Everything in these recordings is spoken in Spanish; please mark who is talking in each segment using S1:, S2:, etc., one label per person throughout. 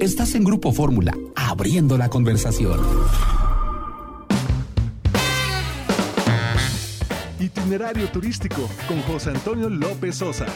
S1: Estás en Grupo Fórmula, abriendo la conversación.
S2: Itinerario turístico con José Antonio López Sosa.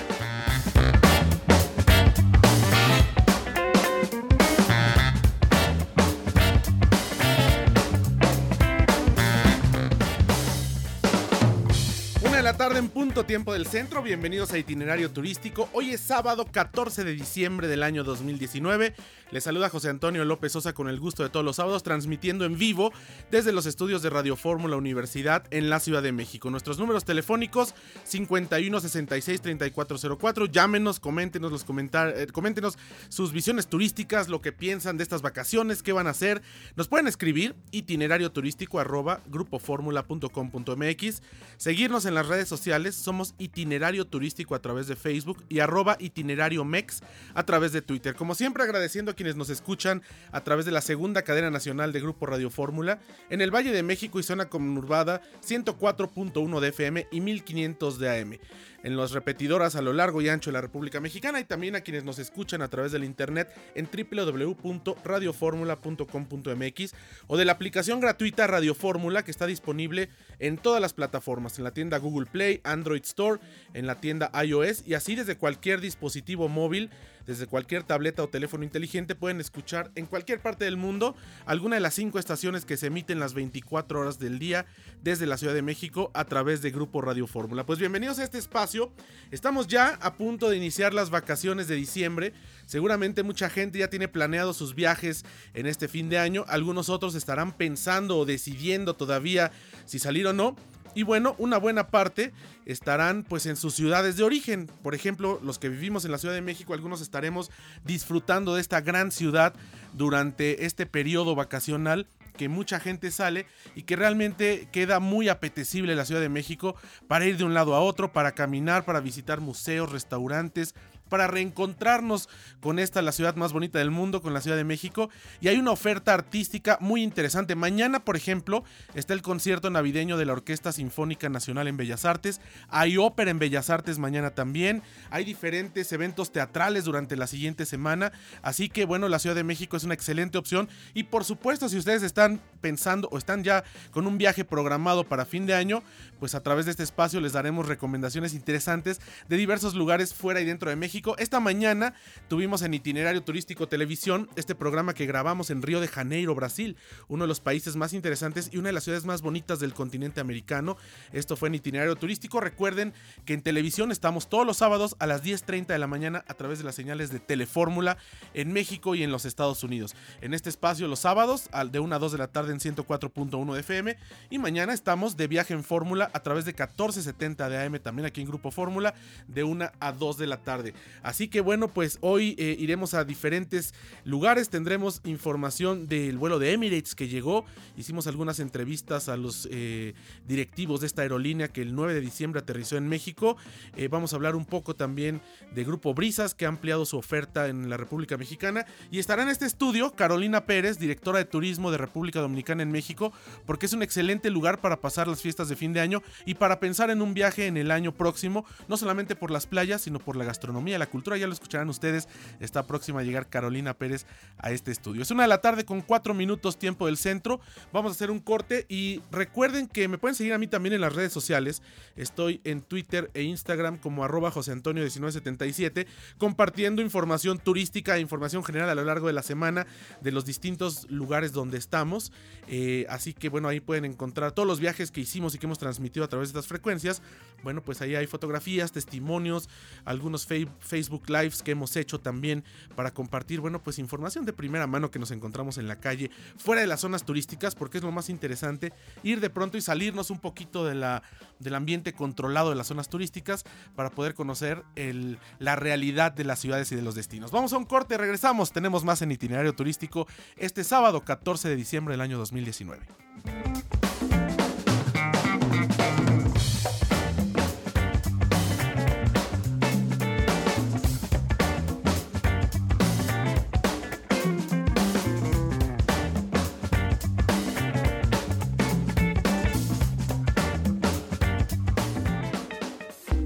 S3: Tarde en punto tiempo del centro, bienvenidos a Itinerario Turístico. Hoy es sábado 14 de diciembre del año 2019. Les saluda José Antonio López Sosa con el gusto de todos los sábados, transmitiendo en vivo desde los estudios de Radio Fórmula Universidad en la Ciudad de México. Nuestros números telefónicos 51 66 3404. Llámenos, coméntenos los comentarios, eh, coméntenos sus visiones turísticas, lo que piensan de estas vacaciones, qué van a hacer. Nos pueden escribir itinerario turístico arroba grupoformula.com.mx, seguirnos en las redes sociales somos itinerario turístico a través de Facebook y arroba itinerario mex a través de Twitter. Como siempre agradeciendo a quienes nos escuchan a través de la segunda cadena nacional de Grupo Radio Fórmula en el Valle de México y zona conurbada 104.1 de FM y 1500 de AM en las repetidoras a lo largo y ancho de la República Mexicana y también a quienes nos escuchan a través del internet en www.radioformula.com.mx o de la aplicación gratuita Radio Fórmula que está disponible en todas las plataformas, en la tienda Google Play, Android Store, en la tienda iOS y así desde cualquier dispositivo móvil desde cualquier tableta o teléfono inteligente pueden escuchar en cualquier parte del mundo alguna de las cinco estaciones que se emiten las 24 horas del día desde la Ciudad de México a través de Grupo Radio Fórmula. Pues bienvenidos a este espacio. Estamos ya a punto de iniciar las vacaciones de diciembre. Seguramente mucha gente ya tiene planeado sus viajes en este fin de año. Algunos otros estarán pensando o decidiendo todavía si salir o no. Y bueno, una buena parte estarán pues en sus ciudades de origen. Por ejemplo, los que vivimos en la Ciudad de México, algunos estaremos disfrutando de esta gran ciudad durante este periodo vacacional que mucha gente sale y que realmente queda muy apetecible la Ciudad de México para ir de un lado a otro, para caminar, para visitar museos, restaurantes, para reencontrarnos con esta, la ciudad más bonita del mundo, con la Ciudad de México. Y hay una oferta artística muy interesante. Mañana, por ejemplo, está el concierto navideño de la Orquesta Sinfónica Nacional en Bellas Artes. Hay ópera en Bellas Artes mañana también. Hay diferentes eventos teatrales durante la siguiente semana. Así que, bueno, la Ciudad de México es una excelente opción. Y por supuesto, si ustedes están pensando o están ya con un viaje programado para fin de año, pues a través de este espacio les daremos recomendaciones interesantes de diversos lugares fuera y dentro de México esta mañana tuvimos en Itinerario Turístico Televisión este programa que grabamos en Río de Janeiro, Brasil, uno de los países más interesantes y una de las ciudades más bonitas del continente americano. Esto fue en Itinerario Turístico. Recuerden que en televisión estamos todos los sábados a las 10.30 de la mañana a través de las señales de Telefórmula en México y en los Estados Unidos. En este espacio los sábados de 1 a 2 de la tarde en 104.1 de FM y mañana estamos de viaje en Fórmula a través de 1470 de AM también aquí en Grupo Fórmula de 1 a 2 de la tarde. Así que bueno, pues hoy eh, iremos a diferentes lugares, tendremos información del vuelo de Emirates que llegó, hicimos algunas entrevistas a los eh, directivos de esta aerolínea que el 9 de diciembre aterrizó en México, eh, vamos a hablar un poco también de Grupo Brisas que ha ampliado su oferta en la República Mexicana. Y estará en este estudio Carolina Pérez, directora de turismo de República Dominicana en México, porque es un excelente lugar para pasar las fiestas de fin de año y para pensar en un viaje en el año próximo, no solamente por las playas, sino por la gastronomía, la cultura, ya lo escucharán ustedes, está próxima a llegar Carolina Pérez a este estudio. Es una de la tarde con cuatro minutos tiempo del centro, vamos a hacer un corte y recuerden que me pueden seguir a mí también en las redes sociales, estoy en Twitter e Instagram como arroba José Antonio 1977, compartiendo información turística e información general a lo largo de la semana de los distintos lugares donde estamos, eh, así que bueno, ahí pueden encontrar todos los viajes que hicimos y que hemos transmitido a través de estas frecuencias, bueno, pues ahí hay fotografías, testimonios, algunos Facebook Lives que hemos hecho también para compartir, bueno, pues información de primera mano que nos encontramos en la calle, fuera de las zonas turísticas, porque es lo más interesante, ir de pronto y salirnos un poquito de la, del ambiente controlado de las zonas turísticas para poder conocer el, la realidad de las ciudades y de los destinos. Vamos a un corte, regresamos, tenemos más en itinerario turístico este sábado 14 de diciembre del año 2019.